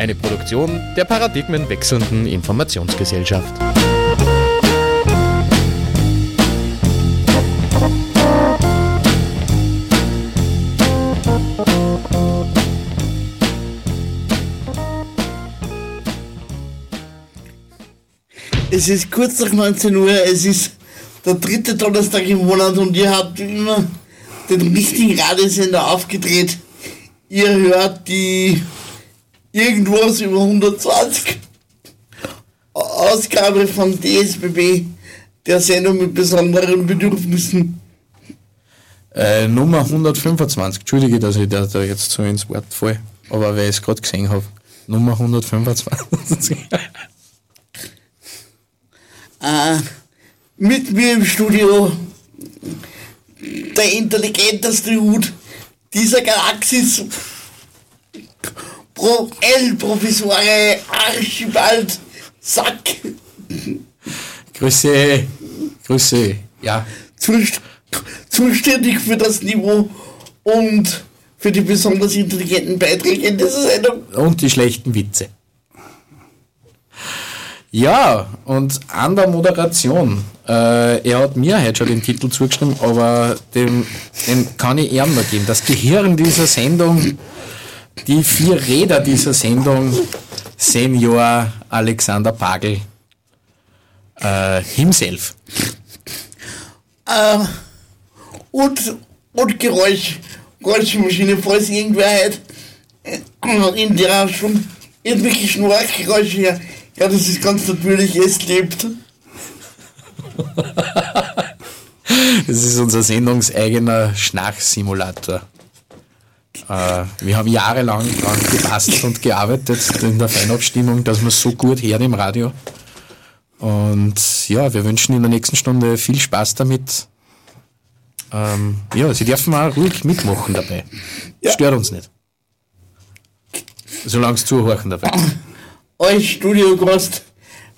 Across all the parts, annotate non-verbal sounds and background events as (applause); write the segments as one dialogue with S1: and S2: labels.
S1: Eine Produktion der paradigmenwechselnden Informationsgesellschaft.
S2: Es ist kurz nach 19 Uhr, es ist der dritte Donnerstag im Monat und ihr habt immer den richtigen Radiosender aufgedreht. Ihr hört die irgendwas über 120 Ausgabe von DSBB, der Sendung mit besonderen Bedürfnissen.
S3: Äh, Nummer 125, entschuldige, dass ich da, da jetzt so ins Wort falle, aber weil ich es gerade gesehen habe. Nummer 125. (laughs)
S2: Äh, mit mir im Studio der intelligenteste Hut dieser Galaxis, Pro El Professore Archibald Sack,
S3: Grüße, Grüße, ja.
S2: zust- zuständig für das Niveau und für die besonders intelligenten Beiträge in dieser Sendung.
S3: Und die schlechten Witze. Ja, und an der Moderation. Äh, er hat mir heute schon den Titel zugeschrieben, aber dem, den kann ich ihm noch geben. Das Gehirn dieser Sendung, die vier Räder dieser Sendung, Senior Alexander Pagel äh, himself.
S2: Äh, und, und Geräusch, Geräuschmaschine, falls irgendwer hat, äh, in der schon irgendwelche Schnarchgeräusche her. Ja, das ist ganz natürlich, es lebt.
S3: Das ist unser sendungseigener Schnarchsimulator. Äh, wir haben jahrelang daran gebastelt und gearbeitet in der Feinabstimmung, dass wir so gut hören im Radio. Und ja, wir wünschen in der nächsten Stunde viel Spaß damit. Ähm, ja, Sie dürfen auch ruhig mitmachen dabei.
S2: Ja.
S3: Stört uns nicht. Solange Sie zuhören dabei. (coughs)
S2: Als Studiogast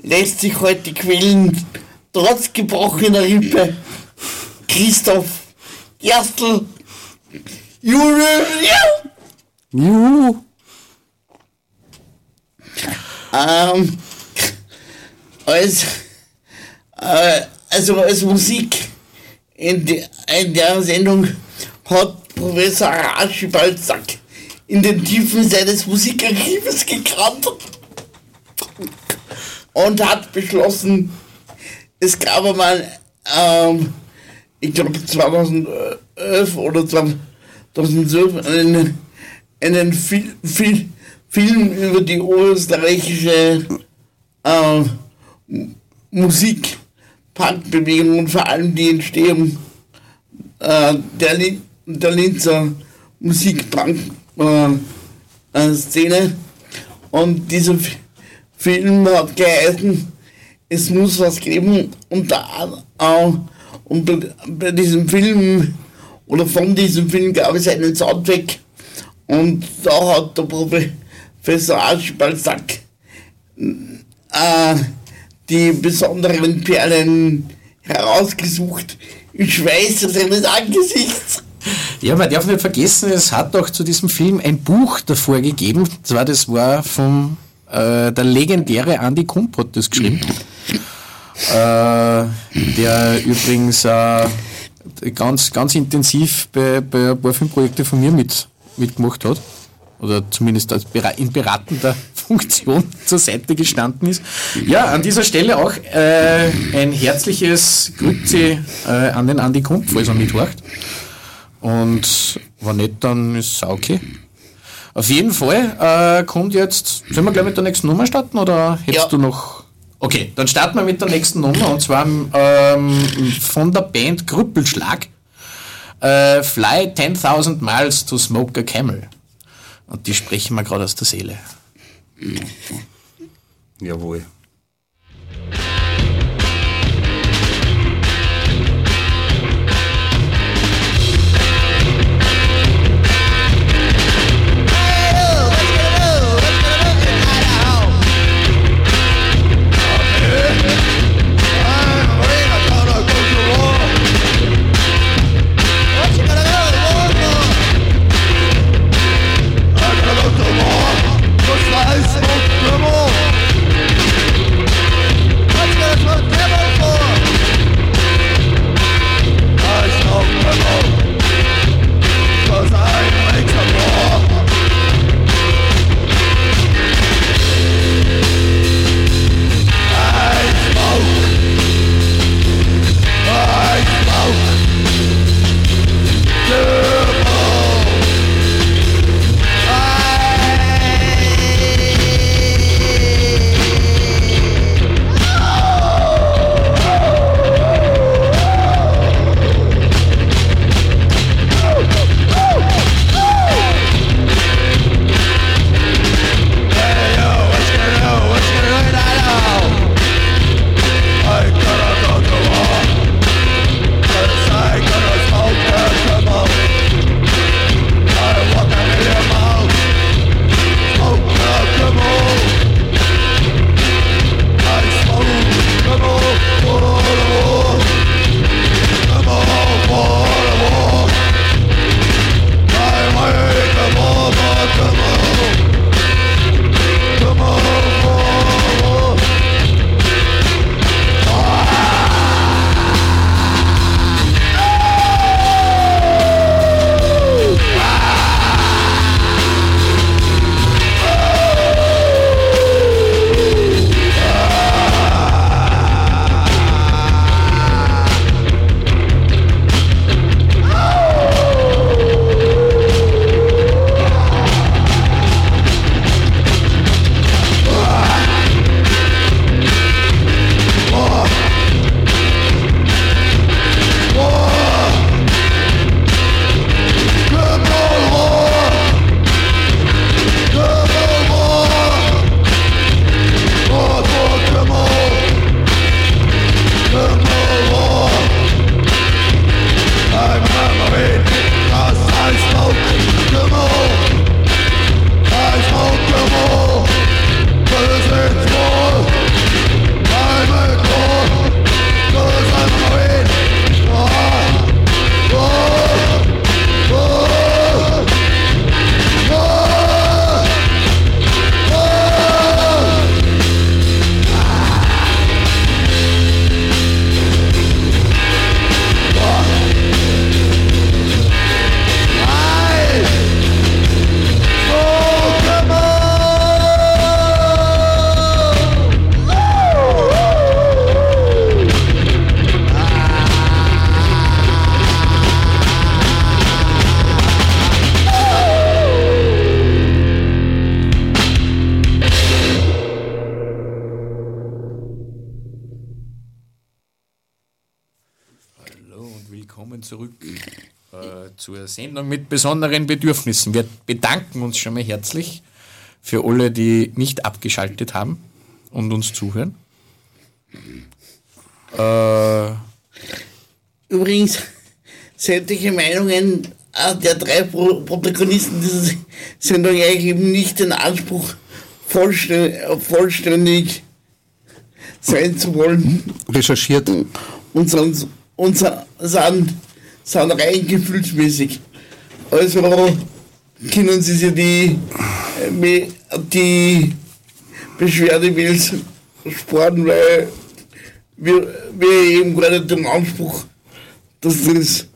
S2: lässt sich heute quälen, trotz gebrochener Rippe. Christoph Gerstl, Julius,
S3: Juhu!
S2: ähm, als, äh, also als Musik in, de, in der Sendung hat Professor Archibald Sack in den Tiefen seines Musikarchives gekramt und hat beschlossen, es gab einmal, ähm, ich glaube 2011 oder 2012 einen, einen Fil Fil Film über die österreichische äh, Musik, Punkbewegung und vor allem die Entstehung äh, der, Lin der Linzer Musikpunk-Szene. Äh, Szene. und dieser F Film hat geheißen, es muss was geben und, da, äh, und bei, bei diesem Film oder von diesem Film gab es einen Soundtrack und da hat der Professor Archibald Sack äh, die besonderen Perlen herausgesucht. Ich weiß seines Angesichts.
S3: Ja, man darf nicht vergessen, es hat doch zu diesem Film ein Buch davor gegeben. Zwar das war vom äh, der legendäre Andy Kump hat das geschrieben. äh, der übrigens äh, ganz, ganz intensiv bei, bei ein paar Filmprojekte von mir mit, mitgemacht hat. Oder zumindest als in beratender (laughs) Funktion (laughs) zur Seite gestanden ist. Ja, an dieser Stelle auch äh, ein herzliches Grüezi äh, an den Andy Kump, falls er mithorcht. Und wenn nicht, dann ist es auch okay. Auf jeden Fall äh, kommt jetzt, sollen wir gleich mit der nächsten Nummer starten oder hättest
S2: Ja.
S3: du noch? Okay, dann starten wir mit der nächsten Nummer und zwar ähm, von der Band Krüppelschlag. Äh, Fly 10.000 Miles to Smoke a Camel. Und die sprechen mir gerade aus der Seele.
S4: Jawohl.
S3: Besonderen Bedürfnissen. Wir bedanken uns schon mal herzlich für alle, die nicht abgeschaltet haben und uns zuhören. Äh,
S2: Übrigens, sämtliche Meinungen äh, der drei Pro Protagonisten dieser Sendung erheben nicht den Anspruch, vollständig, sein zu wollen.
S4: Recherchiert.
S2: Und sind, und sind rein gefühlsmäßig. Also können Sie sich die, äh, die Beschwerdemails sparen, weil wir, wir eben nicht den Anspruch, dass das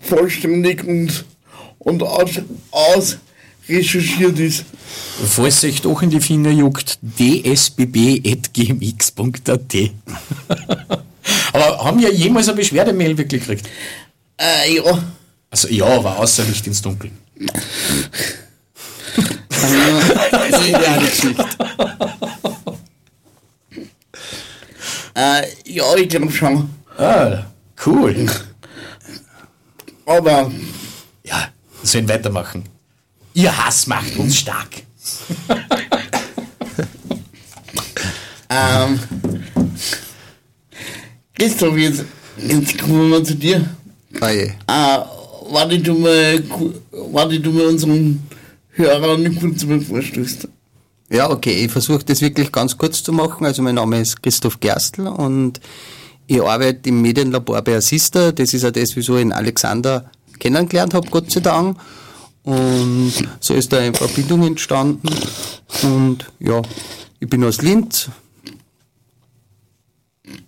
S2: vollständig und, und aus, aus recherchiert ist.
S3: falls euch doch in die Finger juckt, dsbb.gmx.at. (laughs) Aber haben wir jemals eine Beschwerdemail wirklich gekriegt?
S2: Äh, ja.
S3: Also ja, aber außer Licht ins Dunkel.
S2: Äh, ja, ich glaube schon.
S3: Ah, cool.
S2: Aber
S3: Ja, sollen weitermachen. Ihr Hass macht uns stark.
S2: Ähm, Christoph, jetzt, jetzt kommen wir mal zu dir.
S4: Oje.
S2: Äh, warte, du mal, warte, du mal unseren Hörern kurz mal vorstellst.
S4: Ja, okay, ich versuche das wirklich ganz kurz zu machen. Also mein Name ist Christoph Gerstl und ich arbeite im Medienlabor bei Assista. Das ist ja das, wieso ich in Alexander kennengelernt habe, Gott sei Dank. Und so ist da eine Verbindung entstanden. Und ja, ich bin aus Linz,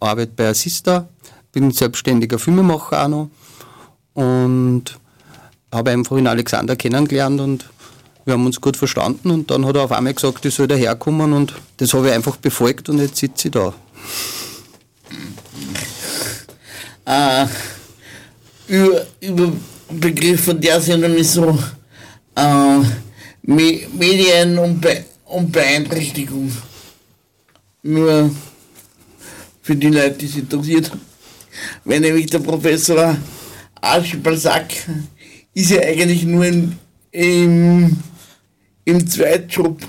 S4: arbeite bei Assista, bin selbstständiger Filmemacher auch noch und habe einfach in Alexander kennengelernt und wir haben uns gut verstanden und dann hat er auf einmal gesagt, ich soll daherkommen und das habe ich einfach befolgt und jetzt sitze ich da.
S2: Äh, über, über Begriff von der Sendung ist so äh, Me Medien und, Be und Beeinträchtigung. Nur für die Leute, die es interessiert. Wenn nämlich der Professor Archibald Sack ist ja eigentlich nur in, im, im Zweitjob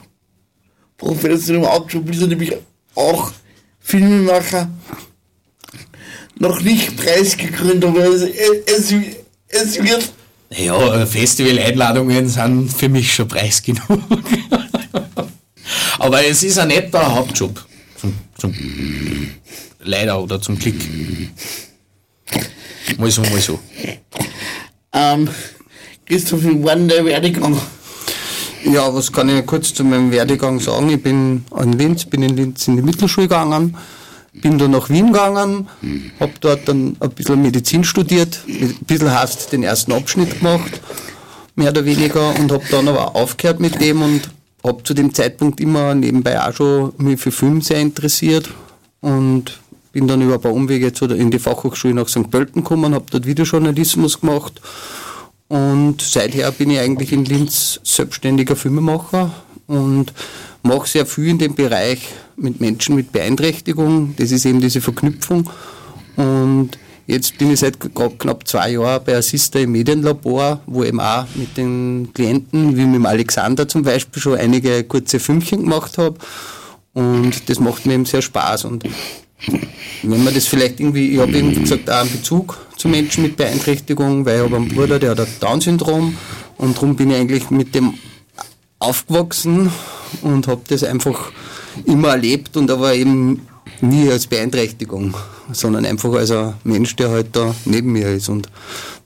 S2: Professor im Hauptjob ist er nämlich auch Filmemacher noch nicht preisgekrönt, aber es, es, es wird.
S3: Ja, Festival-Einladungen sind für mich schon preis genug. Aber es ist ein netter Hauptjob. Zum, zum Leider oder zum Glück. Mal so, mal so.
S2: Ähm, Christoph, wie war denn der Werdegang?
S4: Ja, was kann ich kurz zu meinem Werdegang sagen? Ich bin in Linz, bin in Linz in die Mittelschule gegangen, bin dann nach Wien gegangen, habe dort dann ein bisschen Medizin studiert, ein bisschen hast den ersten Abschnitt gemacht, mehr oder weniger, und habe dann aber aufgehört mit dem und habe zu dem Zeitpunkt immer nebenbei auch schon mich für Film sehr interessiert und bin dann über ein paar Umwege zu in die Fachhochschule nach St. Pölten gekommen, habe dort Videojournalismus gemacht und seither bin ich eigentlich in Linz selbstständiger Filmemacher und mache sehr viel in dem Bereich mit Menschen mit Beeinträchtigung. Das ist eben diese Verknüpfung. Und jetzt bin ich seit knapp zwei Jahren bei Assista im Medienlabor, wo eben auch mit den Klienten, wie mit dem Alexander zum Beispiel, schon einige kurze Filmchen gemacht habe. Und das macht mir eben sehr Spaß. Und wenn man das vielleicht irgendwie, ich habe eben gesagt auch einen Bezug zu Menschen mit Beeinträchtigung, weil ich habe einen Bruder, der hat ein Down-Syndrom und darum bin ich eigentlich mit dem aufgewachsen und habe das einfach immer erlebt und aber eben nie als Beeinträchtigung, sondern einfach als ein Mensch, der halt da neben mir ist. Und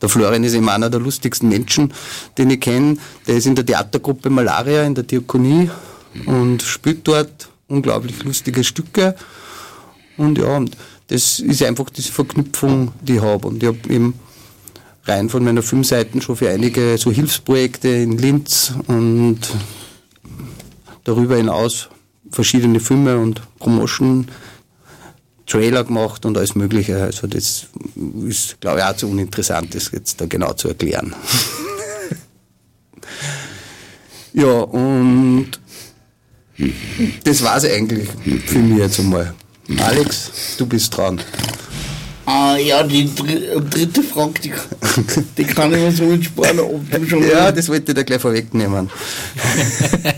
S4: der Florian ist eben einer der lustigsten Menschen, den ich kenne. Der ist in der Theatergruppe Malaria in der Diakonie und spielt dort unglaublich lustige Stücke. Und ja, und das ist einfach diese Verknüpfung, die ich habe. Und ich habe eben rein von meiner Filmseiten schon für einige so Hilfsprojekte in Linz und darüber hinaus verschiedene Filme und Promotion, Trailer gemacht und alles Mögliche. Also das ist, glaube ich, auch zu uninteressant, das jetzt da genau zu erklären. (laughs) ja, und das war es eigentlich für mich jetzt einmal. Alex, du bist dran.
S2: Ah, ja, die dr dritte Frage, die, (laughs) die kann ich mir so mit sparen, ob du schon
S4: Ja, das wollte ich da gleich vorwegnehmen. (laughs)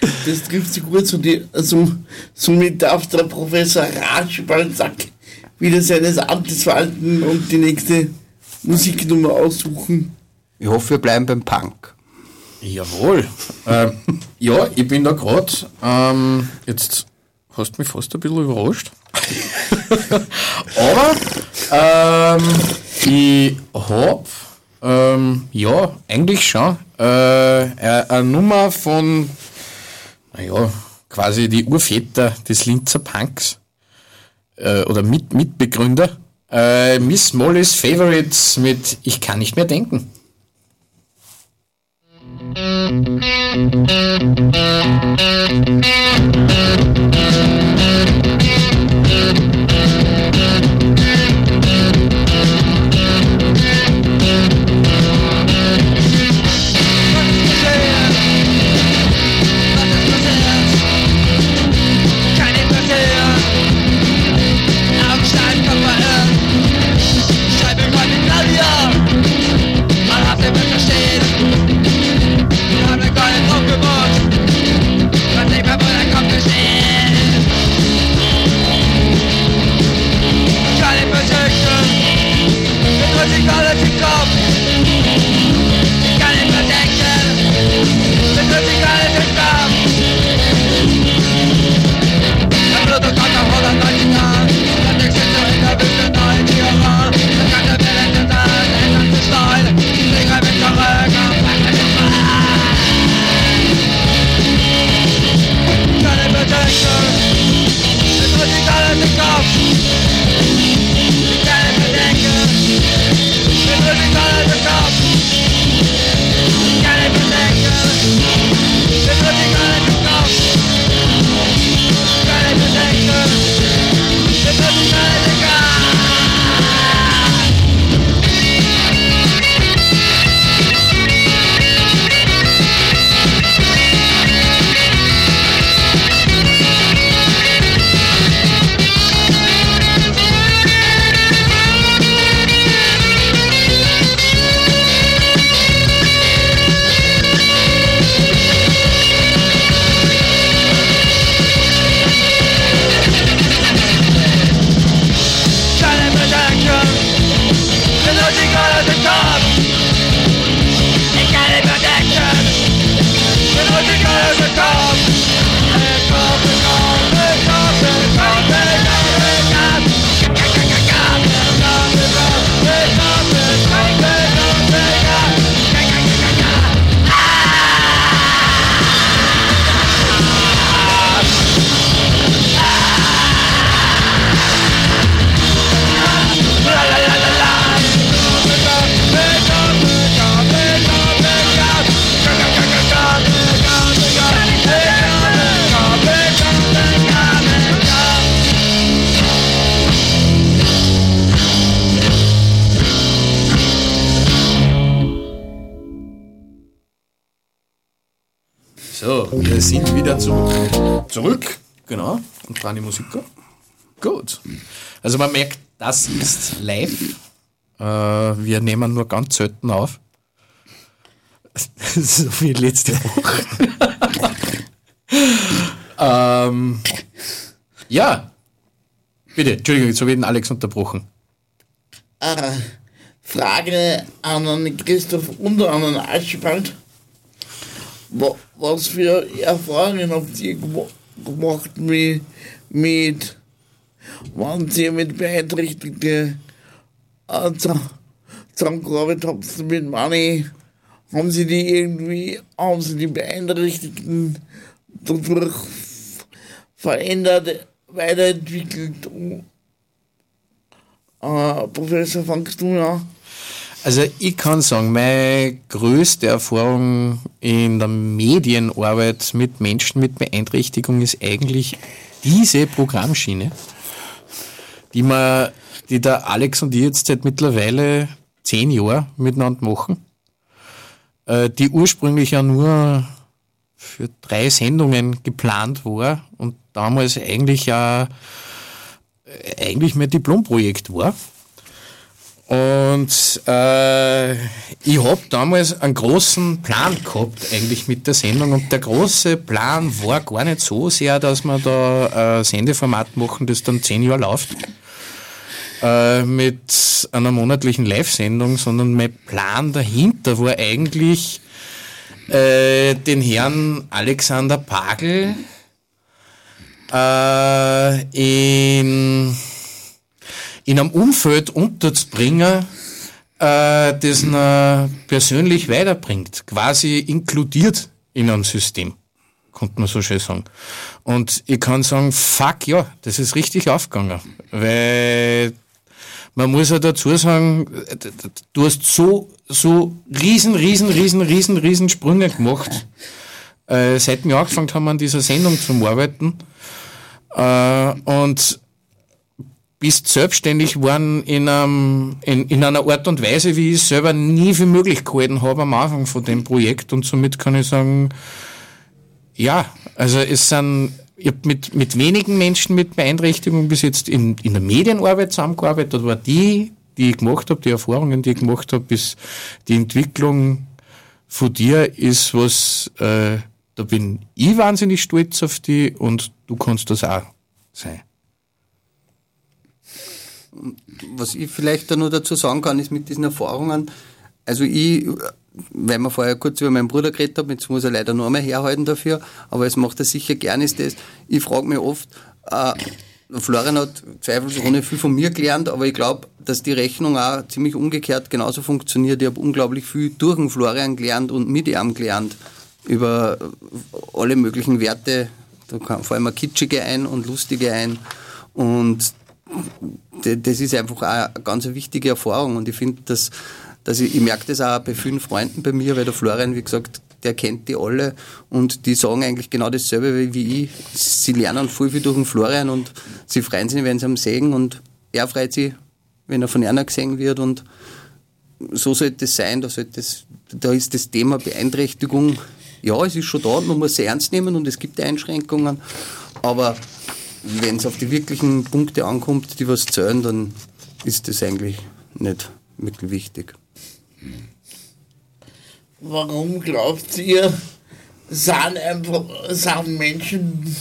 S2: das trifft sich gut zu dir. Also, somit darf der Professor Ratschbald Sack wieder seines Amtes walten und die nächste Musiknummer aussuchen.
S4: Ich hoffe, wir bleiben beim Punk.
S3: Jawohl. ähm, ja, ich bin da gerade. Ähm, jetzt hast mich fast ein bisschen überrascht. (laughs) Aber ähm, ich hab ähm, ja eigentlich schon äh, eine eine Nummer von, naja, quasi die Urväter des Linzer Punks äh, oder mit, Mitbegründer. Äh, Miss Molly's Favorites mit Ich kann nicht mehr denken.
S5: Keine
S3: wieder zu, zurück. Genau. Und dran die Musik. Gut. Also man merkt, das ist live. Äh, wir nehmen nur ganz selten auf. (laughs) so wie letzte Woche. (laughs) ähm, ja. Bitte, Entschuldigung, jetzt habe ich den Alex unterbrochen.
S2: Äh, Frage an Christoph und an Archibald. Wa- Was für Erfahrungen habt ihr gemacht mit, mit wenn ihr mit Beeinträchtigten äh, zu- zusammengearbeitet habt mit Money? Haben sie die irgendwie, haben sie die Beeinträchtigten dadurch verändert, weiterentwickelt? Äh, Professor, du an?
S3: Also ich kann sagen, meine größte Erfahrung in der Medienarbeit mit Menschen mit Beeinträchtigung ist eigentlich diese Programmschiene, die wir, die der Alex und ich jetzt seit mittlerweile zehn Jahren miteinander machen, äh, die ursprünglich ja nur für drei Sendungen geplant war und damals eigentlich ja äh, eigentlich mein Diplomprojekt war. Und äh, ich habe damals einen großen Plan gehabt, eigentlich mit der Sendung. Und der große Plan war gar nicht so sehr, dass wir da ein Sendeformat machen, das dann zehn Jahre läuft, äh, mit einer monatlichen Live-Sendung, sondern mein Plan dahinter war eigentlich, äh, den Herrn Alexander Pagel äh, in in einem Umfeld unterzubringen, äh, das ihn persönlich weiterbringt, quasi inkludiert in einem System, könnte man so schön sagen. Und ich kann sagen, fuck ja, das ist richtig aufgegangen, weil man muss ja dazu sagen, du hast so, so riesen, riesen, riesen, riesen, riesen Sprünge gemacht, äh, seit wir angefangen haben an dieser Sendung zum Arbeiten. Äh, und bist selbstständig geworden in, einem, in, in einer Art und Weise, wie ich es selber nie für möglich gehalten habe am Anfang von dem Projekt. Und somit kann ich sagen, ja, also es sind, ich habe mit, mit wenigen Menschen mit Beeinträchtigung bis jetzt in, in der Medienarbeit zusammengearbeitet, aber die, die ich gemacht habe, die Erfahrungen, die ich gemacht habe, bis die Entwicklung von dir ist was, äh, da bin ich wahnsinnig stolz auf die und du kannst das auch sein.
S4: Was ich vielleicht da noch dazu sagen kann, ist mit diesen Erfahrungen, also ich, weil wir vorher kurz über meinen Bruder geredet haben, jetzt muss er leider noch einmal herhalten dafür, aber es macht er sicher gern, ist das, ich frage mich oft, äh, Florian hat zweifelsohne viel von mir gelernt, aber ich glaube, dass die Rechnung auch ziemlich umgekehrt genauso funktioniert. Ich habe unglaublich viel durch den Florian gelernt und mit ihm gelernt über alle möglichen Werte, da kam vor allem kitschige ein und lustige ein. Und das ist einfach auch eine ganz wichtige Erfahrung und ich finde, dass, dass ich, ich merke das auch bei vielen Freunden bei mir, weil der Florian, wie gesagt, der kennt die alle und die sagen eigentlich genau dasselbe wie- ich. Sie lernen voll viel durch den Florian und sie freuen sich, wenn sie ihn sehen und er freut sich, wenn er von einer gesehen wird und so sollte es sein, da, sollte es, da ist das Thema Beeinträchtigung, ja, es ist schon da, man muss es ernst nehmen und es gibt Einschränkungen, aber wenn es auf die wirklichen Punkte ankommt, die was zählen, dann ist das eigentlich nicht wirklich wichtig.
S2: Warum glaubt ihr, sind einfach sind Menschen,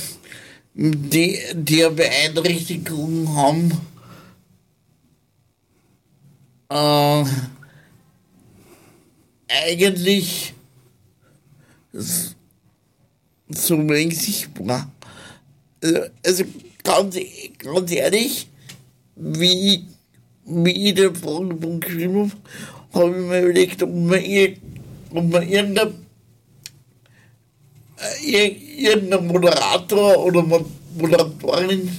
S2: die, die eine Beeinträchtigung haben, äh, eigentlich so wenig sichtbar? Also, also ganz, ganz ehrlich, wie, wie ich den Fragenpunkt geschrieben habe, habe ich mir überlegt, ob man, ir ob man irgendein, äh, ir irgendein Moderator oder Mo- Moderatorin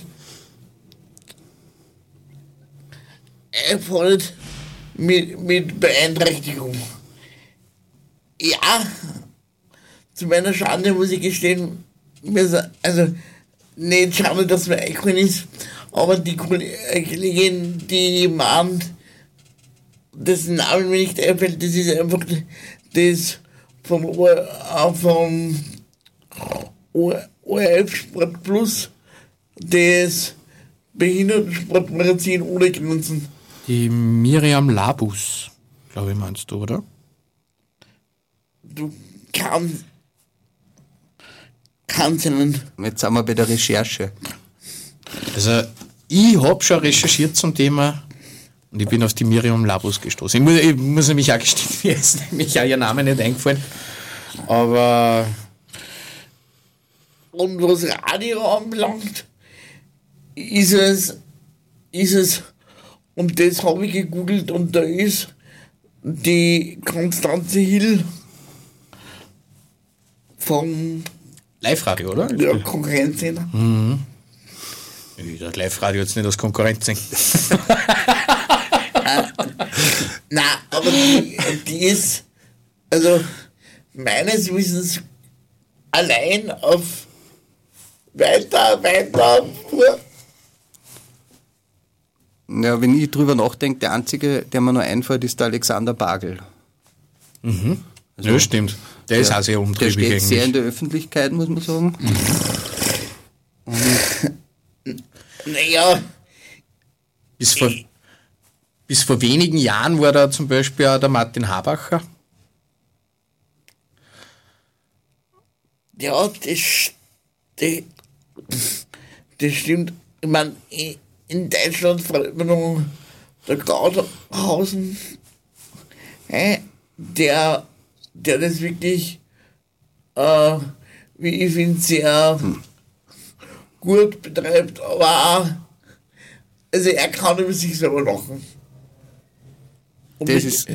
S2: einfällt mit, mit Beeinträchtigung. Ja, zu meiner Schande muss ich gestehen, also nicht schade, dass mir eingefallen ist, aber die Kolle- Kollegin, die mahnt, dessen Namen mir nicht einfällt, das ist einfach das vom, äh, vom ORF Sport Plus, das Behindertensportmagazin ohne Grenzen.
S3: Die Miriam Labus, glaube ich, meinst du, oder?
S2: Du kannst, kannst einen
S4: Jetzt sind wir bei der Recherche.
S3: Also, ich habe schon recherchiert zum Thema und ich bin auf die Miriam Labus gestoßen. Ich muss, ich muss nämlich auch gestehen, (laughs) mir ist nämlich auch ihr Name nicht eingefallen. Aber
S2: Und was Radio anbelangt, ist es, ist es, und das habe ich gegoogelt und da ist die Konstanze Hill vom
S3: Live-Radio, oder?
S2: der Konkurrenzsender.
S3: Ich darf Live-Radio jetzt nicht als Konkurrenz sehen. (laughs)
S2: Nein, aber die, die ist, also meines Wissens allein auf weiter, weiter,
S4: Ja, wenn ich drüber nachdenke, der einzige, der mir nur einfällt, ist der Alexander Bagel.
S3: ja, stimmt. Der ist auch sehr
S4: Der
S3: umtriebig
S4: steht sehr in
S3: eigentlich.
S4: der Öffentlichkeit, muss man sagen.
S2: naja,
S3: Bis vor, bis vor wenigen Jahren war da zum Beispiel auch der Martin Habacher.
S2: Ja, das, das, das stimmt. Ich meine, in Deutschland vor immer noch der Gaudhausen, hä, der, der das wirklich, äh, wie ich finde, sehr gut betreibt, aber auch, also er kann über sich selber lachen. Und
S4: Das
S2: ich,
S4: ist-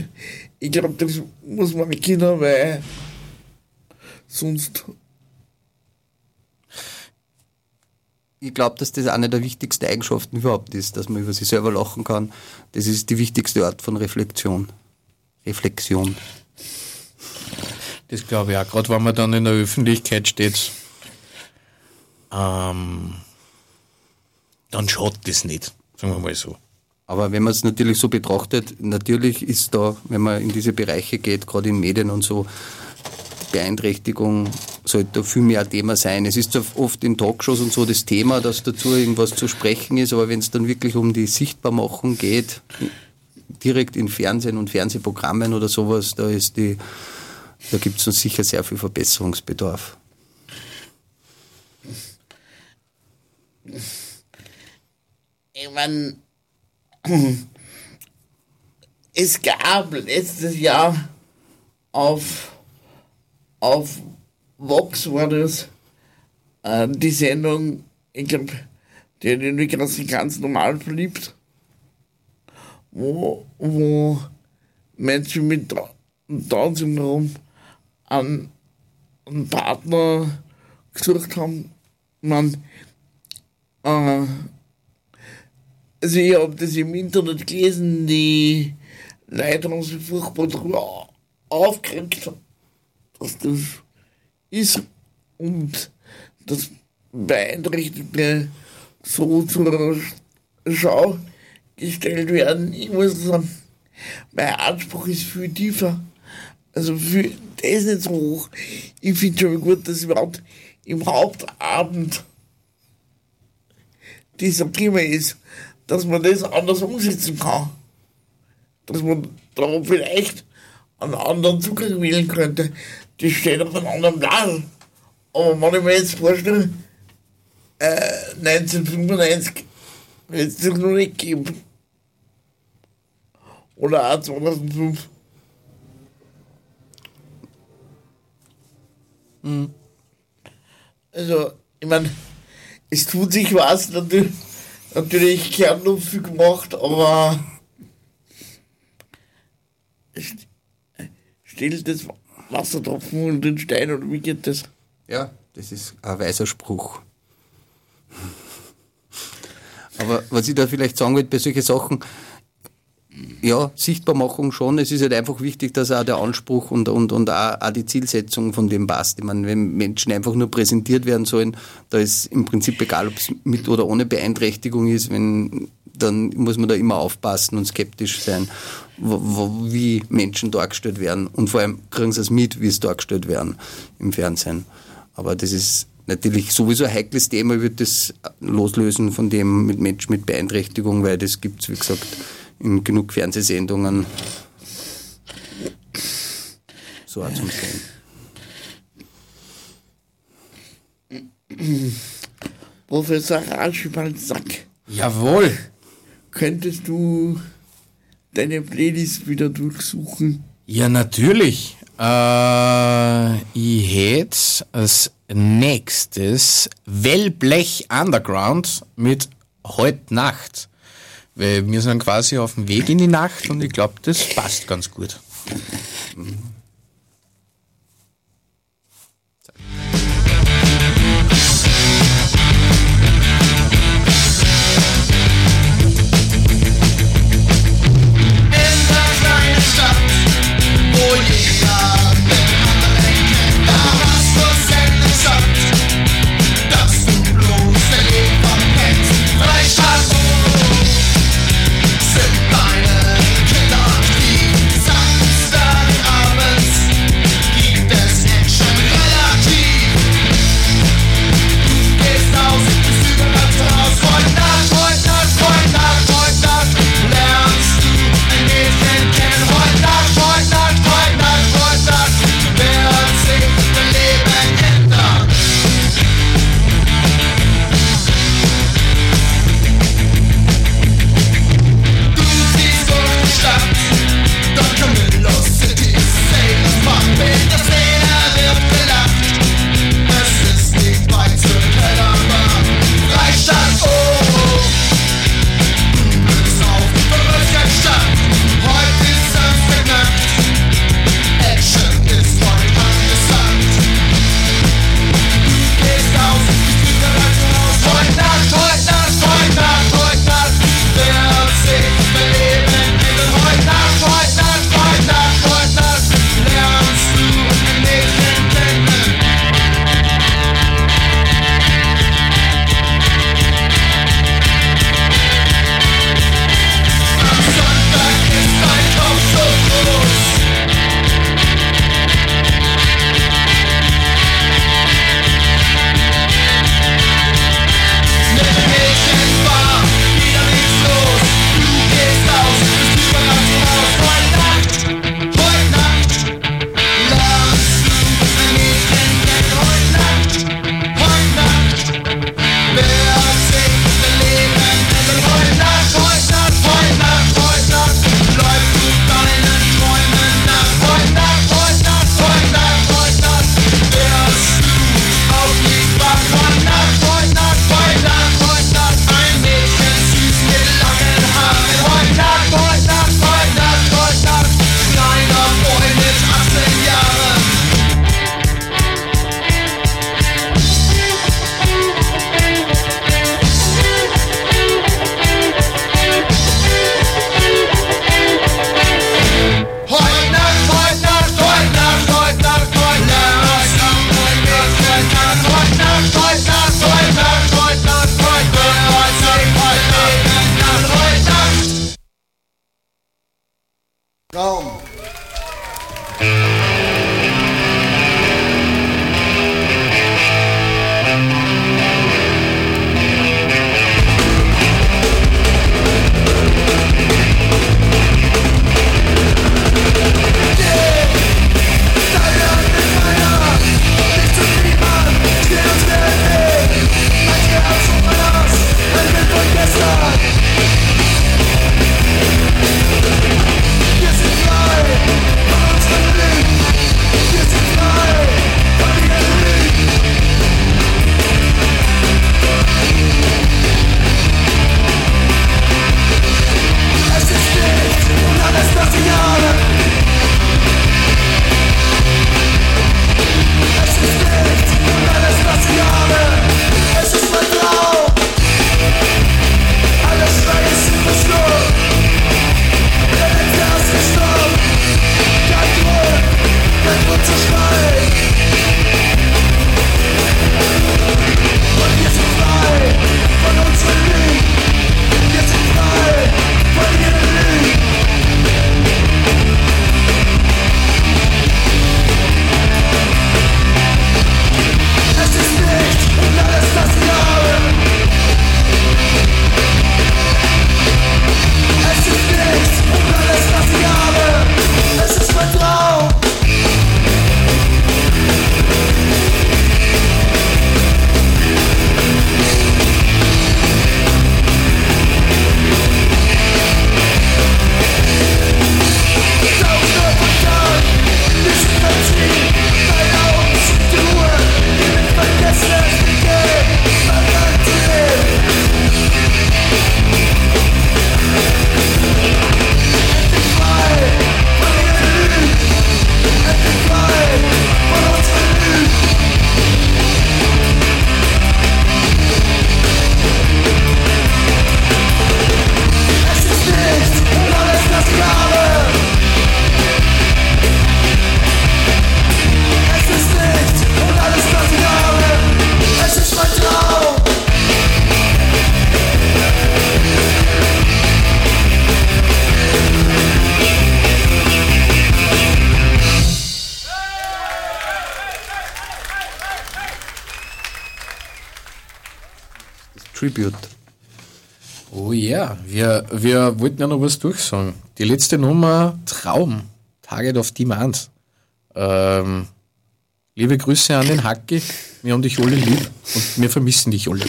S2: ich glaube, das muss man mit Kindern, weil sonst
S4: Ich glaube, dass das eine der wichtigsten Eigenschaften überhaupt ist, dass man über sich selber lachen kann. Das ist die wichtigste Art von Reflexion. Reflexion.
S3: Das glaube ich auch, gerade wenn man dann in der Öffentlichkeit steht. Ähm, dann schaut das nicht, sagen wir mal so.
S4: Aber wenn man es natürlich so betrachtet, natürlich ist da, wenn man in diese Bereiche geht, gerade in Medien und so, Beeinträchtigung sollte viel mehr Thema sein. Es ist oft in Talkshows und so das Thema, dass dazu irgendwas zu sprechen ist, aber wenn es dann wirklich um die Sichtbarmachung geht, direkt in Fernsehen und Fernsehprogrammen oder sowas, da ist die, da gibt es uns sicher sehr viel Verbesserungsbedarf.
S2: ich meine, (clears throat) es gab letztes Jahr auf, auf Vox war das äh, die Sendung, ich glaube, die hat irgendwie ganz, ganz normal verliebt, wo, wo Menschen mit Down- Down-Syndrom einen, einen Partner gesucht haben. Man, äh, also ich habe das im Internet gelesen, die Leute haben sich furchtbar darüber aufgeregt, dass das ist und dass Beeinträchtigte so zur Schau gestellt werden. Ich muss sagen, mein Anspruch ist viel tiefer. Also viel, der ist nicht so hoch. Ich finde schon gut, dass überhaupt im Hauptabend dieser Thema ist, dass man das anders umsetzen kann. Dass man da vielleicht einen anderen Zugang wählen könnte. Das steht auf einem anderen Plan. Aber wenn ich mir jetzt vorstelle, äh, 1995 hätte es das noch nicht gegeben. Oder auch 2005. Also, ich meine, es tut sich was, natürlich, natürlich noch viel gemacht, aber st- stellt das Wassertropfen und den Stein oder wie geht das?
S4: Ja, das ist ein weiser Spruch. Aber was ich da vielleicht sagen will, bei solchen Sachen, ja, Sichtbarmachung schon. Es ist halt einfach wichtig, dass auch der Anspruch und, und, und auch, auch die Zielsetzung von dem passt. Ich meine, wenn Menschen einfach nur präsentiert werden sollen, da ist im Prinzip egal, ob es mit oder ohne Beeinträchtigung ist, wenn, dann muss man da immer aufpassen und skeptisch sein, wo, wo, wie Menschen dargestellt werden. Und vor allem kriegen sie es mit, wie es dargestellt werden im Fernsehen. Aber das ist natürlich sowieso ein heikles Thema, ich würde das loslösen von dem mit Menschen mit Beeinträchtigung, weil das gibt es, wie gesagt, in genug Fernsehsendungen. So auch zum Sehen.
S2: Professor Raschbalzack,
S3: Jawohl.
S2: könntest du deine Playlist wieder durchsuchen?
S3: Ja, natürlich. Äh, ich hätte als nächstes Wellblech Underground mit Heut Nacht. Weil wir sind quasi auf dem Weg in die Nacht und ich glaube, das passt ganz gut.
S4: Tribute.
S3: Oh ja, wir, wir wollten ja noch was durchsagen. Die letzte Nummer, Traum, Target of Demand. Ähm, liebe Grüße an den Hacki, wir haben dich alle lieb und wir vermissen dich alle.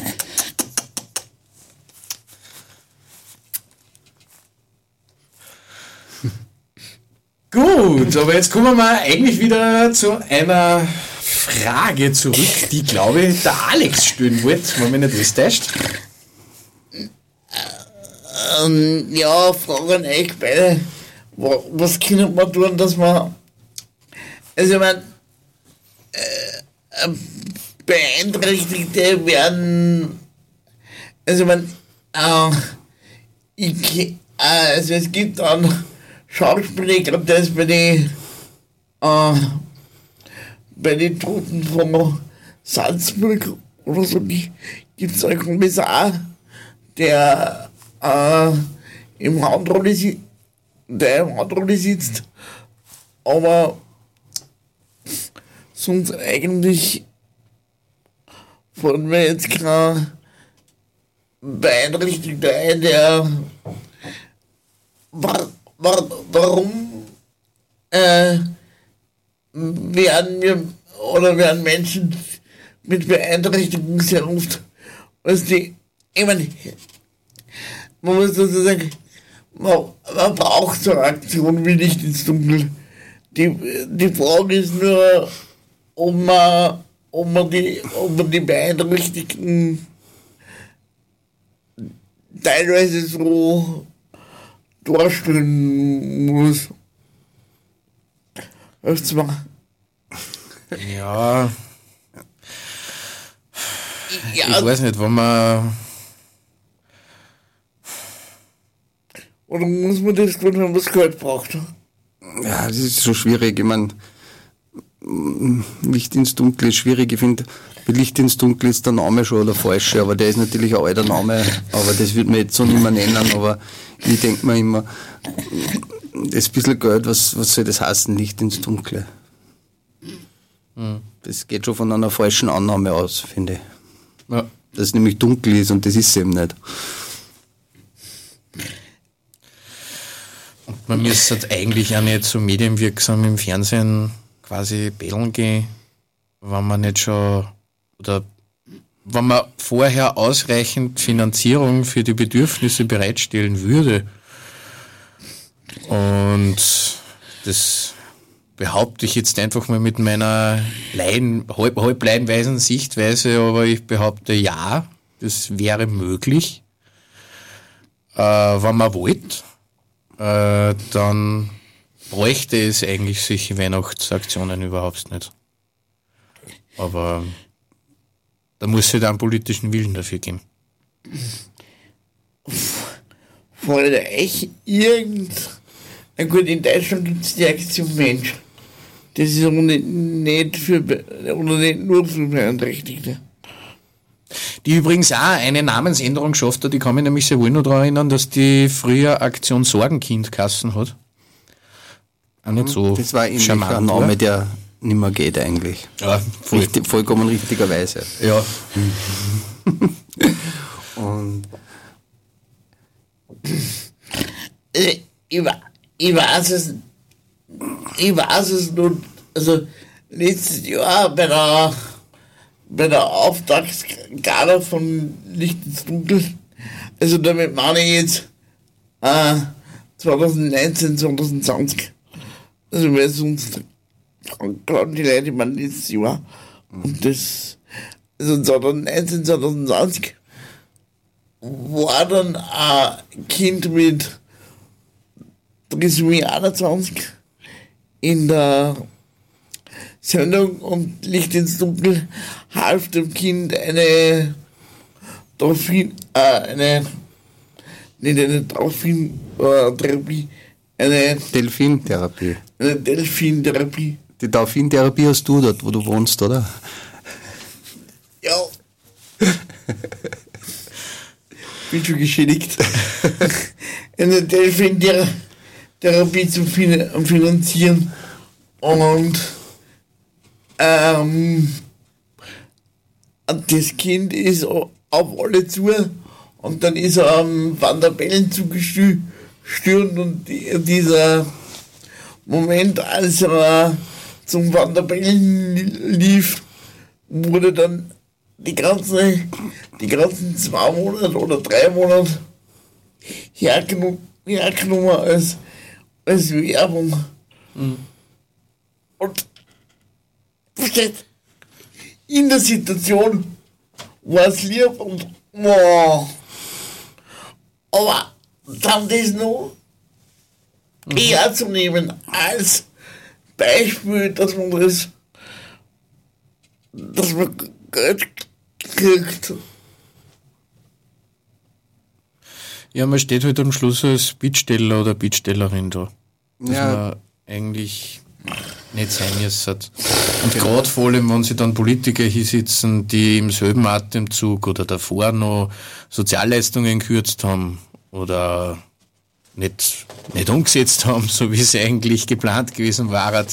S3: Gut, aber jetzt kommen wir eigentlich wieder zu einer Frage zurück, die, glaube ich, der Alex stellen wollte, wenn mich nicht alles täuscht.
S2: Ähm, ja, Frage an euch beide. Wa- Was können wir tun, dass wir. Also, ich meine, äh, äh, Beeinträchtigte werden. Also, ich meine, äh, ich, äh, also es gibt dann Schauspieler, gerade das bei den. Äh, bei den Toten von Salzburg oder so gibt es einen Kommissar, der äh, im Hauptrolle, si der im Hauptrolle sitzt, aber sonst eigentlich von mir jetzt kein Beeinträchtigter ein, der war, war, warum äh, werden wir oder werden Menschen mit Beeinträchtigung sehr oft was die, ich meine, man muss dazu sagen, man, man braucht so Aktion wie Licht ins Dunkel. Die, die Frage ist nur, ob man, ob man, die, ob man die Beeinträchtigten teilweise so darstellen muss. Du mal?
S3: Ja, ich
S2: Ja,
S3: weiß nicht, wenn man.
S2: oder muss man das gut, wenn man das Geld braucht?
S4: Ja, das ist so schwierig. Ich meine, Licht ins Dunkel ist schwierig. Ich finde, Licht ins Dunkel ist der Name schon der falsche, aber der ist natürlich ein alter Name, aber das wird man jetzt so nicht mehr nennen, aber ich denke mir immer, das bisschen Geld, was, was soll das heißen, Licht ins Dunkle? Das geht schon von einer falschen Annahme aus, finde ich.
S3: Ja.
S4: Dass es nämlich dunkel ist und das ist es eben nicht.
S3: Man müsste halt eigentlich auch nicht so medienwirksam im Fernsehen quasi betteln gehen, wenn man nicht schon oder wenn man vorher ausreichend Finanzierung für die Bedürfnisse bereitstellen würde. Und das behaupte ich jetzt einfach mal mit meiner Laien, halb, halb laienweisen Sichtweise, aber ich behaupte ja, das wäre möglich, äh, wenn man wollte äh, dann bräuchte es eigentlich solche Weihnachtsaktionen überhaupt nicht. Aber da muss es halt einen politischen Willen dafür geben.
S2: Fällt euch irgend. Na gut, in Deutschland gibt es die Aktion Mensch. Das ist aber nicht, nicht für, oder nicht nur für Beeinträchtigte.
S3: Die übrigens auch eine Namensänderung geschafft hat. Ich kann mich nämlich sehr wohl noch daran erinnern, dass die früher Aktion Sorgenkind Kassen hat. Auch nicht so
S4: Das war ähnlich
S3: charmant,
S4: ein Name,
S3: oder?
S4: der nicht mehr geht eigentlich.
S3: Ja, voll.
S4: Richtig, vollkommen richtigerweise.
S3: Ja.
S4: Und
S2: Also, ich, wa- ich weiß es, ich weiß es nur, also letztes Jahr bei der, bei der Auftragsgala von Licht ins Dunkel, also damit meine ich jetzt äh, 2019, 2020. Also weil sonst glauben die Leute, man letztes Jahr. Und das, also 2019, 2020 war dann ein Kind mit Trisomie 21 in der Sendung und Licht ins Dunkel half dem Kind eine Dolphin, äh, eine, nicht eine Dolphin-Therapie, eine,
S4: Delfintherapie.
S2: eine Delfin-Therapie.
S4: Die Delfintherapie hast du dort, wo du wohnst, oder?
S2: Ja. Bin schon geschädigt. (laughs) eine Delfin-Therapie zu fin finanzieren. Und ähm, das Kind ist auf alle zu und dann ist er am Van der Bellen zugestürmt und die, dieser Moment, als er zum Van der Bellen lief, wurde dann die ganze, die ganzen zwei Monate oder drei Monate hergenommen, hergenommen als, als Werbung. Mhm. Und versteht, in der Situation war es lieb und wow. Aber dann das noch mhm. eher zu nehmen als Beispiel, dass man das, dass man Geld kriegt.
S3: Ja, man steht halt am Schluss als Bittsteller oder Bittstellerin da. Dass ja. man eigentlich nicht sein müssen. Und genau. gerade vor allem, wenn sie dann Politiker hier sitzen, die im selben Atemzug oder davor noch Sozialleistungen gekürzt haben oder nicht, nicht umgesetzt haben, so wie sie eigentlich geplant gewesen waren,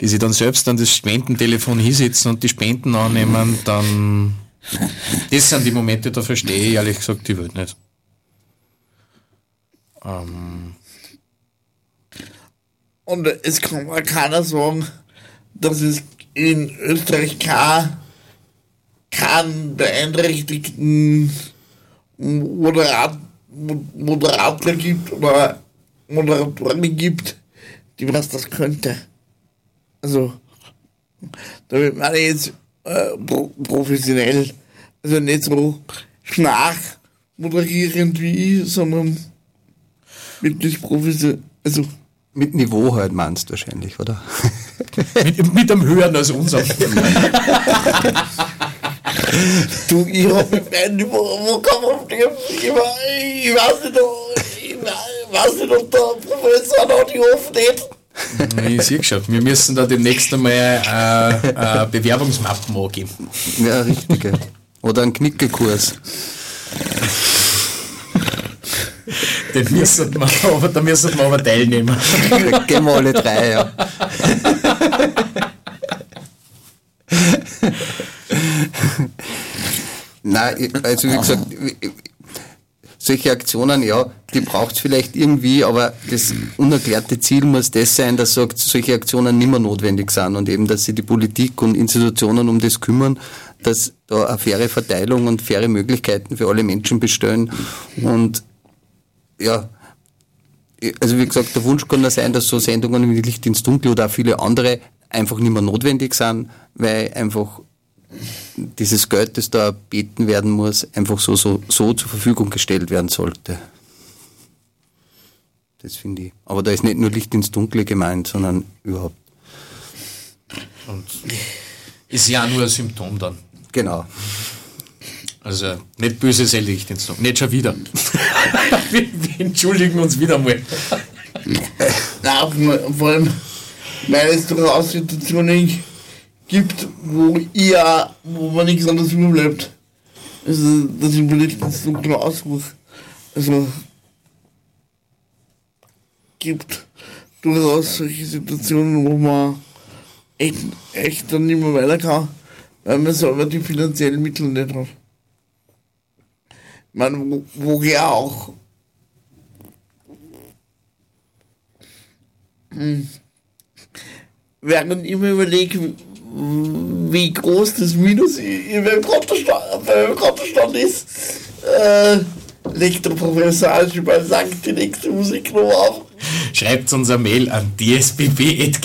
S3: die sie dann selbst an das Spendentelefon hinsetzen und die Spenden annehmen, dann das sind die Momente, da verstehe ich ehrlich gesagt die Welt nicht. Ähm,
S2: und es kann mal keiner sagen, dass es in Österreich keinen kein beeinträchtigten Moderat, Moderator gibt oder Moderatorin gibt, die was das könnte. Also, damit meine ich jetzt äh, professionell, also nicht so schnarch moderierend wie ich, sondern wirklich professionell, also
S4: mit Niveau halt meinst du wahrscheinlich, oder? (laughs)
S3: mit, mit einem höheren als unser.
S2: du, ich hab mit meinem Niveau, wo kann man auf dem, ich, ich weiß nicht, ich weiß nicht, ob der Professor noch die Hof nicht.
S3: Ich sehe schon, wir müssen da demnächst einmal äh, äh, Bewerbungsmappen angeben.
S4: Ja, richtig. Oder einen Knickekurs.
S3: Den müssen wir aber, da müssen wir aber teilnehmen. (laughs)
S4: Gehen wir alle drei, ja. Nein, also wie gesagt, solche Aktionen, ja, die braucht es vielleicht irgendwie, aber das unerklärte Ziel muss das sein, dass solche Aktionen nicht mehr notwendig sind und eben, dass sich die Politik und Institutionen um das kümmern, dass da eine faire Verteilung und faire Möglichkeiten für alle Menschen bestehen und ja, also wie gesagt, der Wunsch kann ja sein, dass so Sendungen wie Licht ins Dunkel oder auch viele andere einfach nicht mehr notwendig sind, weil einfach dieses Geld, das da beten werden muss, einfach so, so, so zur Verfügung gestellt werden sollte. Das finde ich. Aber da ist nicht nur Licht ins Dunkle gemeint, sondern überhaupt.
S3: Und ist ja nur ein Symptom dann.
S4: Genau.
S3: Also nicht böse Licht ins Dunkle. Nicht schon wieder. (laughs) wir, wir, entschuldigen uns wieder mal.
S2: Nein, vor allem, weil es durchaus Situationen gibt, wo ihr, wo man nichts anderes überbleibt. Also, ich mir nicht ins Dunkle ausrufe. Also, gibt durchaus solche Situationen, wo man echt, echt dann nicht mehr weiter kann, weil man selber die finanziellen Mittel nicht hat. Man, woher auch. Hm. Während ich mir überlege, wie groß das Minus in meinem Kontostand, ist, äh, legt der Professor Alschubal sagt die nächste Musik noch auf.
S3: Schreibt uns eine Mail an dsbb.gmx.at,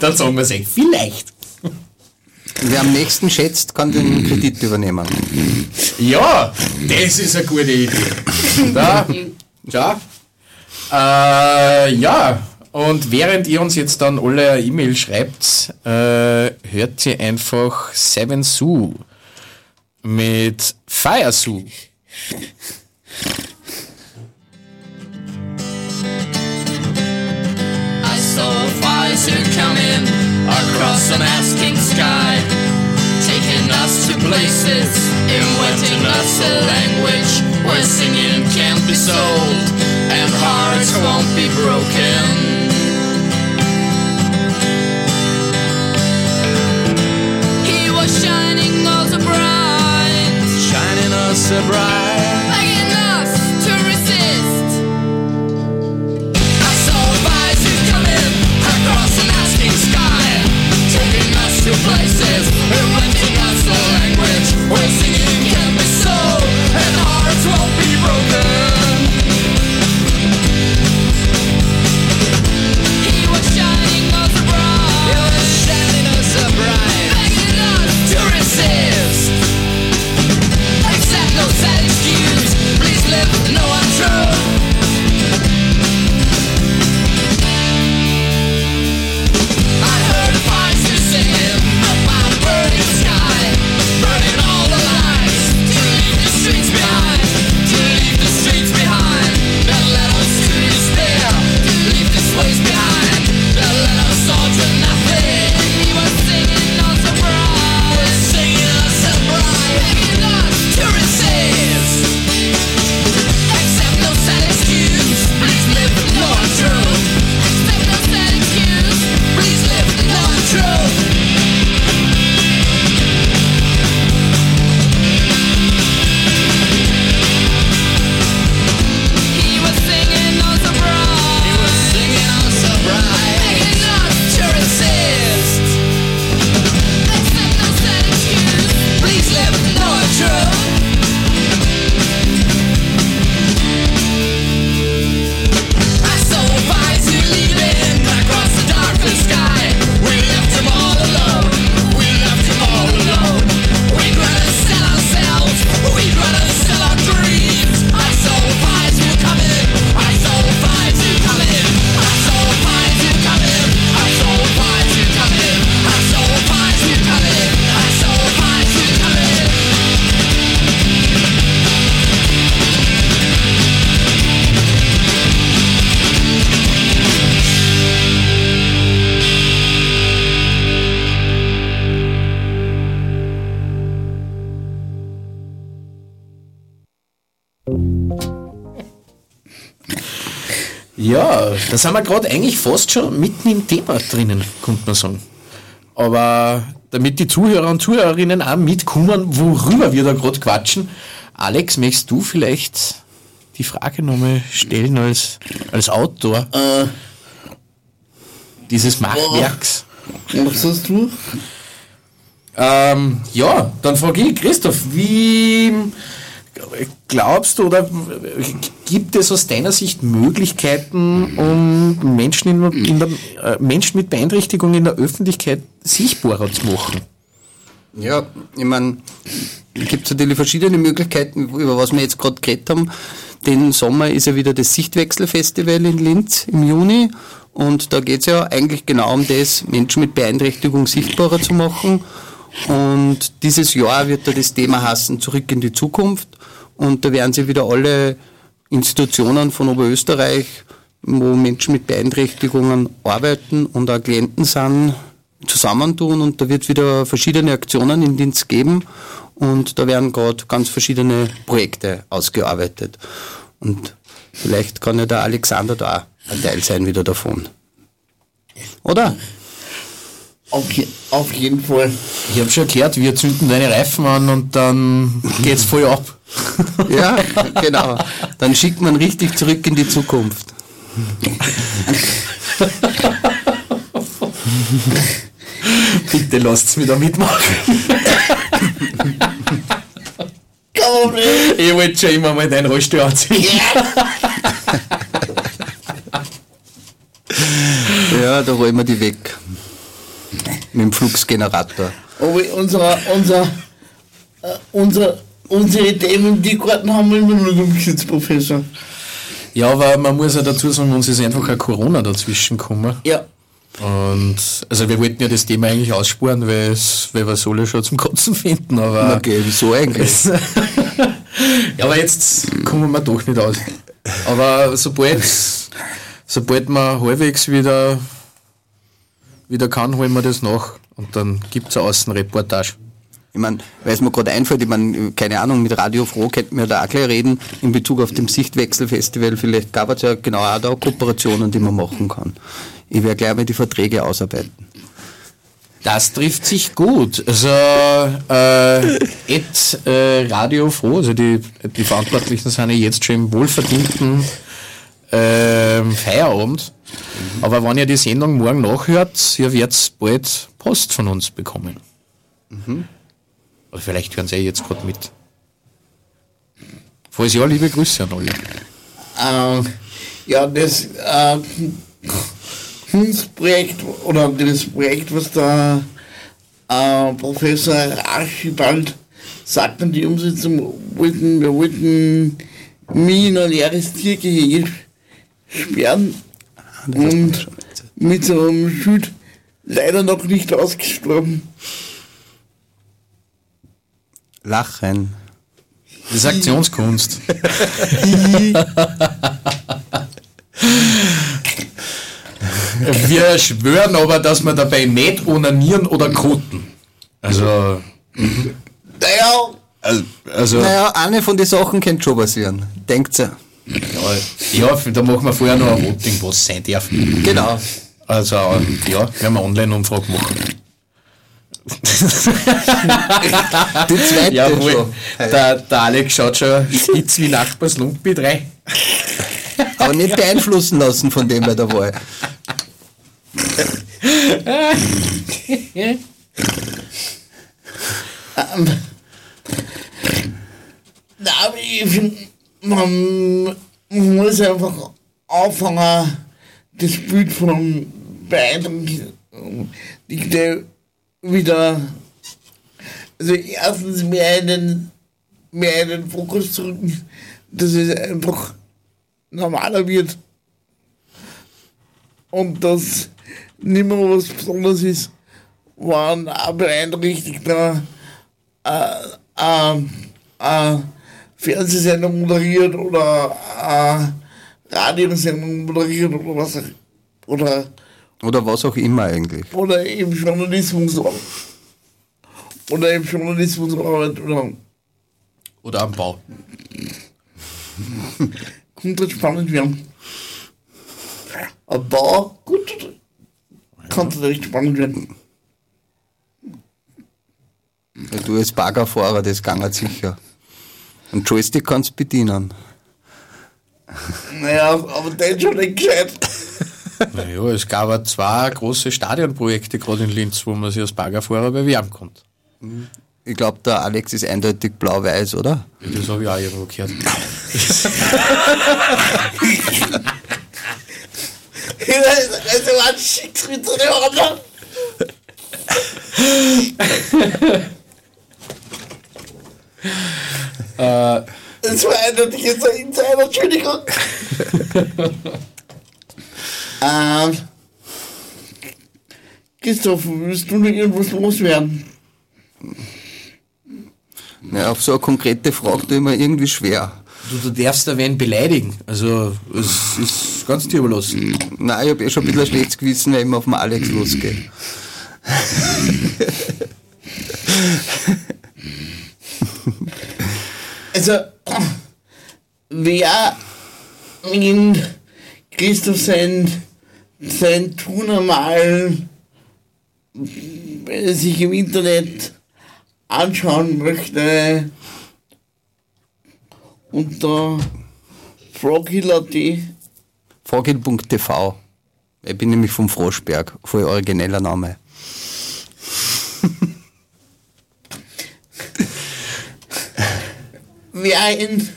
S3: dann sagen wir es vielleicht.
S4: Wer am nächsten schätzt, kann den Kredit übernehmen.
S3: Ja, das ist eine gute Idee. Da, ja. Äh, ja, und während ihr uns jetzt dann alle E-Mail schreibt, äh, hört ihr einfach Seven Sue mit Fire Sue. I saw fire Sue coming across an asking sky, taking us to places, inventing us a language where singing can't be sold and hearts won't be broken. He
S5: was shining a bright,
S6: shining us a bright. Places, language. Where singing can be so and hearts won't
S3: da sind wir gerade eigentlich fast schon mitten im Thema drinnen, könnte man sagen. Aber damit die Zuhörer und Zuhörerinnen auch mitkommen, worüber wir da gerade quatschen, Alex, möchtest du vielleicht die Frage nochmal stellen als, als Autor
S2: Äh,
S3: dieses Machwerks?
S2: was hast du?
S3: Ähm, ja, dann frage ich Christoph, wie glaubst du oder gibt es aus deiner Sicht Möglichkeiten, um Menschen, in, in der, äh, Menschen mit Beeinträchtigung in der Öffentlichkeit sichtbarer zu machen?
S4: Ja, ich meine, es gibt natürlich verschiedene Möglichkeiten, über was wir jetzt gerade geredet haben. Den Sommer ist ja wieder das Sichtwechselfestival in Linz im Juni und da geht es ja eigentlich genau um das, Menschen mit Beeinträchtigung sichtbarer zu machen. Und dieses Jahr wird da das Thema heißen, zurück in die Zukunft. Und da werden sich wieder alle Institutionen von Oberösterreich, wo Menschen mit Beeinträchtigungen arbeiten und auch Klienten sind, zusammentun und da wird wieder verschiedene Aktionen in Dienst geben und da werden gerade ganz verschiedene Projekte ausgearbeitet. Und vielleicht kann ja der Alexander da auch ein Teil sein wieder davon. Oder?
S2: Auf, je, auf jeden Fall.
S3: Ich habe schon erklärt, wir zünden deine Reifen an und dann (laughs) geht's voll ab. (laughs)
S4: Ja, genau. Dann schickt man richtig zurück in die Zukunft. (laughs)
S3: Bitte lasst's mich da mitmachen.
S2: Problem.
S3: Ich wollte schon immer mal deinen Rollstuhl anziehen.
S4: Ja, da rollen wir die weg. Mit dem Fluxgenerator.
S2: Aber unser, unser, äh, unser, unsere Themen, die Karten haben wir immer nur umgesetzt, Professor.
S3: Ja, aber man muss ja dazu sagen, uns ist einfach ein Corona dazwischen gekommen.
S2: Ja.
S3: Und also wir wollten ja das Thema eigentlich aussparen, weil es, weil wir es alle schon zum Kotzen finden, aber.
S4: Okay, wieso eigentlich? (laughs)
S3: ja, aber jetzt kommen wir doch nicht aus. Aber sobald, sobald man halbwegs wieder, wieder kann, holen wir das nach. Und dann gibt es eine Außenreportage.
S4: Ich meine, weil es mir gerade einfällt, ich meine, keine Ahnung, mit Radio Froh könnten wir da auch gleich reden, in Bezug auf dem Sichtwechselfestival. Vielleicht gab es ja genau auch da Kooperationen, die man machen kann. Ich werde gleich mal die Verträge ausarbeiten.
S3: Das trifft sich gut. Also äh, Ed äh, Radio Froh, also die, die Verantwortlichen sind ja jetzt schon im wohlverdienten ähm, Feierabend. Aber wenn ihr die Sendung morgen nachhört, ihr werdet bald Post von uns bekommen. Oder vielleicht hören sie ja jetzt gerade mit. Falls ja, liebe Grüße an alle.
S2: äh, ja, das äh, Kunstprojekt oder das Projekt, was der äh, Professor Archibald sagt an die Umsetzung, wollten, wir wollten ein leeres Tiergehege sperren und mit so einem Schild leider noch nicht ausgestorben.
S4: Lachen.
S3: Das ist Aktionskunst. Wir schwören aber, dass wir dabei nicht onanieren oder koten. Also,
S2: Naja,
S3: also,
S4: Naja, eine von den Sachen könnte schon passieren. Denkt ihr?
S3: ja, ja, da machen wir vorher noch ein Voting, was sein darf.
S4: Genau.
S3: Also, ja, werden wir Online-Umfrage machen. (laughs)
S4: Die zweite
S3: Jawohl,
S4: schon.
S3: der, der Alex schaut schon spitz wie Nachbars Lumpi 3.
S4: Aber nicht beeinflussen lassen von dem bei der Wahl.
S2: Na, aber ich finde, man muss einfach anfangen, das Bild von beeindruckend wieder, also erstens mehr in den, mehr in den Fokus zu rücken, dass es einfach normaler wird. Und dass nicht mehr was Besonderes ist, war ein beeinträchtigter äh, äh, äh, Fernsehsendung moderiert oder äh, Radiosendung moderiert oder was auch, oder,
S4: Oder was auch immer eigentlich.
S2: oder im Journalismus oder im Journalismus arbeitet oder
S3: Oder am Bau. (laughs)
S2: könnte spannend werden. Aber gut, kann recht spannend werden.
S4: Du als Baggerfahrer, das ging sicher. Und Joystick kannst du bedienen.
S2: Naja, aber der ist schon nicht gescheit. (laughs)
S3: Naja, es gab auch zwei große Stadionprojekte gerade in Linz, wo man sich als Baggerfahrer bewerben konnte.
S4: Ich glaube, der Alex ist eindeutig blau-weiß, oder?
S3: Ja, Das habe ich auch irgendwo gehört.
S2: Also, so einer Ordnung? Das war eindeutig jetzt ein Insider, Entschuldigung. (laughs) ähm, Christoph, willst du noch irgendwas loswerden?
S4: Ja, auf so eine konkrete Frage tue ich mir irgendwie schwer.
S3: Du, du darfst da wen beleidigen. Also, es ist ganz dir überlassen.
S4: Nein, ich habe eh schon ein bisschen ein schlechtes Gewissen, wenn ich mal auf den Alex losgehe.
S2: Also, wer in Christoph sein, sein Tun einmal äh, sich im Internet anschauen möchte, unter froghill.at
S4: Vogel.tv. Ich bin nämlich vom Froschberg, voll origineller Name.
S2: wer in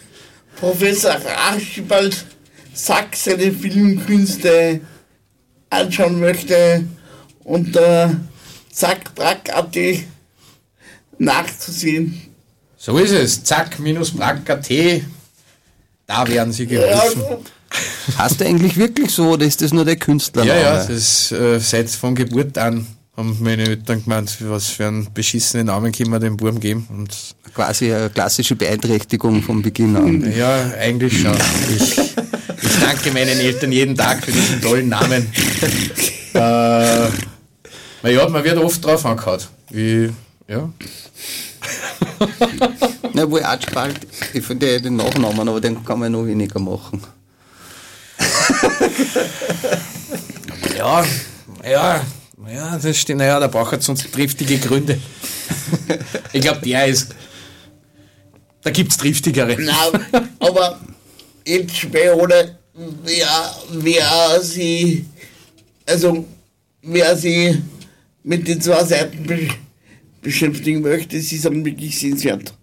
S2: Professor Archibald Sack seine Filmkünste anschauen möchte, unter zackbrack.at nachzusehen.
S3: So ist es. Zack, minus Brack.at. Da werden sie gerufen.
S4: Hast du eigentlich wirklich so oder ist das nur der Künstlername?
S3: Ja, ja, das äh, seit von Geburt an haben meine Eltern gemeint, was für einen beschissenen Namen können wir dem Buben geben. Und
S4: Quasi eine klassische Beeinträchtigung von Beginn an.
S3: ja, eigentlich schon. (laughs) Ich, ich danke meinen Eltern jeden Tag für diesen tollen Namen. (laughs) äh, na ja, man wird oft drauf angehauen. Wie, ja.
S4: Na, wohl Archibald, ich finde den Nachnamen, aber den kann man noch weniger machen. (laughs)
S3: Ja, ja, Ja, das stimmt. Naja, da braucht er sonst triftige Gründe. ich glaube, der ist. Da gibt es triftigere.
S2: Na, aber jetzt später, wer, wer sie, also wer sie mit den zwei Seiten be beschäftigen möchte, sie sind wirklich sehenswert.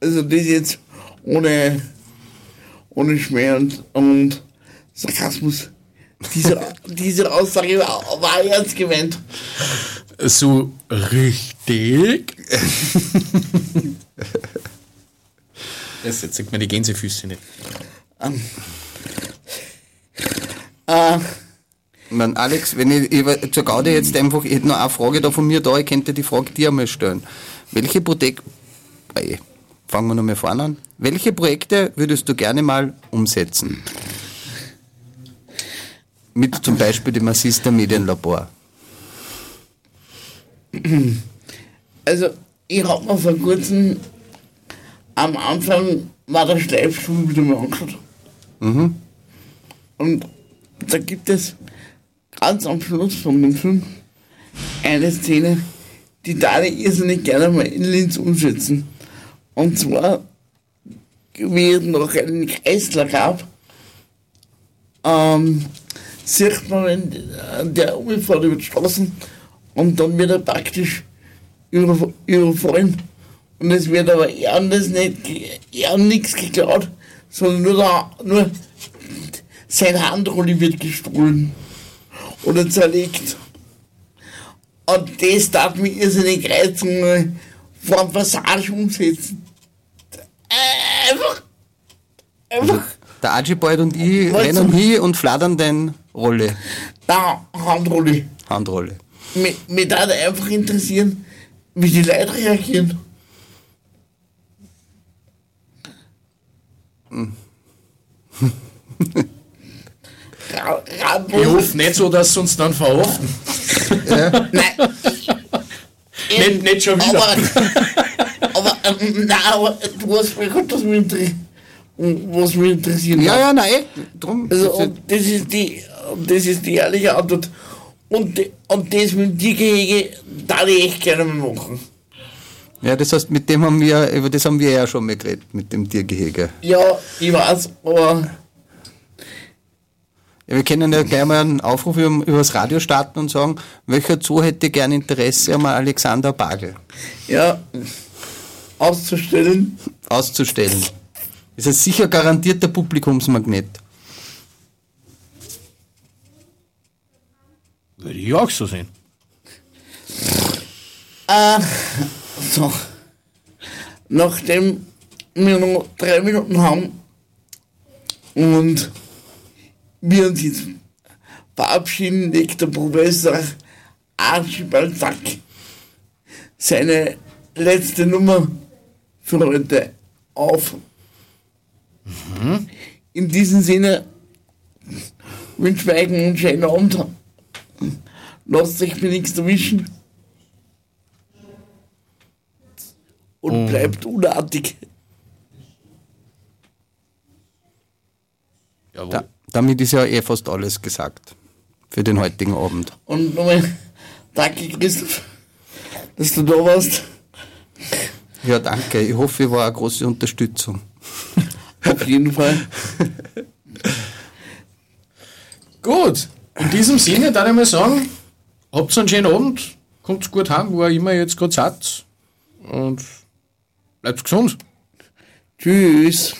S2: Also das jetzt ohne, ohne Schmäh und, und Sarkasmus. Diese, (laughs) diese Aussage war, war ernst gemeint.
S3: So richtig. (laughs) Das jetzt sieht man die Gänsefüße nicht.
S2: Äh,
S4: Ich mein, Alex, wenn ich, ich zur Gaude jetzt einfach, ich hätte noch eine Frage da von mir da, ich könnte die Frage dir einmal stellen. Welche Projekte, fangen wir nochmal vorne an. Welche Projekte würdest du gerne mal umsetzen? Mit zum Beispiel dem Assista Medienlabor.
S2: Also, ich habe mir vor kurzem am Anfang war der Schleifstuhl wieder mal angeschaut. Und da gibt es ganz am Schluss von dem Film eine Szene, die da irrsinnig gerne mal in Linz umsetzen. Und zwar, wie es noch einen Kreisler gab, ähm, sieht man äh, der umfährt über die Straßen und dann wird er praktisch über, überfallen. Und es wird aber eher nichts geklaut, sondern nur, da, nur sein Handrolli wird gestohlen oder zerlegt. Und das darf mich irrsinnig reizen, vor einem Passage umsetzen. Einfach, einfach,
S4: Der Archibald und ich
S2: Was
S4: rennen hin und flattern den Rolle,
S2: da, Handrolli.
S4: Handrolle.
S2: Mich, mich würde einfach interessieren, wie die Leute reagieren.
S3: Ich hoffe nicht so, dass sie uns dann verhaften.
S2: Nein.
S3: Nicht, nicht schon wieder.
S2: Aber, aber, ähm, nein, aber du hast mir gut, was mich, inter- was mich interessiert.
S4: Ja,
S2: hat.
S4: ja, nein, drum.
S2: Also, und das ist die, und das ist die ehrliche Antwort. Und, und das mit dem Tiergehege, da ich echt gerne mal machen.
S4: Ja, das heißt, mit dem haben wir, über das haben wir ja schon mal geredet, mit dem Tiergehege.
S2: Ja, ich weiß, aber
S4: Ja, wir können ja gleich mal einen Aufruf über, über das Radio starten und sagen, welcher Zoo hätte gern Interesse am Alexander Bagel
S2: ja, auszustellen.
S4: auszustellen? Ist ein sicher garantierter Publikumsmagnet.
S3: Würde ich auch so sehen.
S2: Äh, so. Nachdem wir noch drei Minuten haben und wir uns jetzt verabschieden, legt der Professor Archibald Sack seine letzte Nummer für heute auf. In diesem Sinne wünsche ich euch einen schönen Abend. Lasst euch mir nichts erwischen. Und bleibt unartig.
S3: Jawohl.
S4: Da, damit ist ja eh fast alles gesagt für den heutigen Abend.
S2: Und nochmal danke, Christoph, dass du da warst.
S4: Ja, danke. Ich hoffe, ich war eine große Unterstützung.
S2: Auf jeden Fall.
S3: Gut, in diesem Sinne darf ich mal sagen, habt einen schönen Abend, kommt gut heim, wo ihr immer jetzt gerade seid und bleibt gesund.
S2: Tschüss.